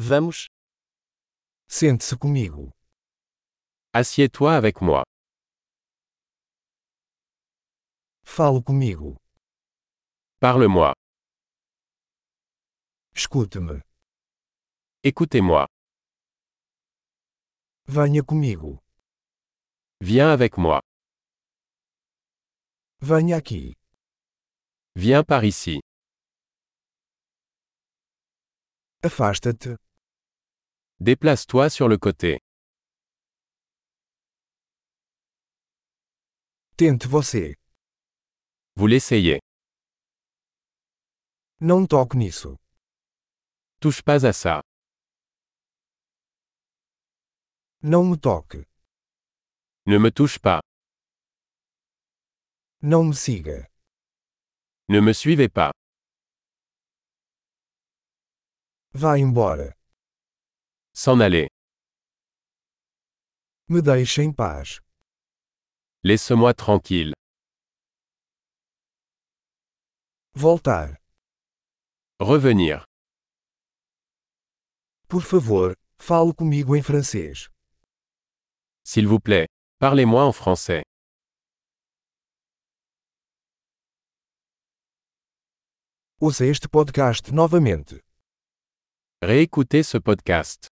Vamos. Sente-se comigo. Assieds-toi avec moi. Fale comigo. Parle-moi. Escute-me. Écoutez-moi. Venha comigo. Viens avec moi. Venha aqui. Viens par ici. Afasta-te. Déplace-toi sur le côté. Tente você. Vous l'essayez. Não toque nisso. Touche pas à ça. Não me toque. Ne me touche pas. Não me siga. Ne me suivez pas. Vá embora. S'en aller. Me deixe em paz. Laisse-moi tranquille. Voltar. Revenir. Por favor, fale comigo em francês. S'il vous plaît. Parlez-moi en français. Ouça este podcast novamente. Réécoutez ce podcast.